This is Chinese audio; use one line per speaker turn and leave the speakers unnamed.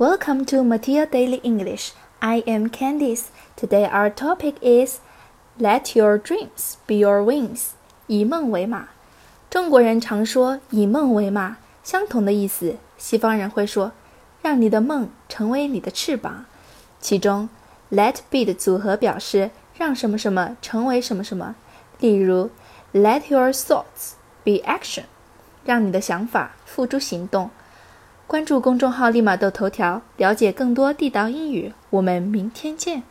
Welcome to Matia Daily English. I am Candice. Today our topic is Let your dreams be your wings. 以梦为马。中国人常说以梦为马，相同的意思，西方人会说让你的梦成为你的翅膀。其中 let be 的组合表示让什么什么成为什么什么。例如 Let your thoughts be action. 让你的想法付诸行动。关注公众号“立马豆头条”，了解更多地道英语。我们明天见。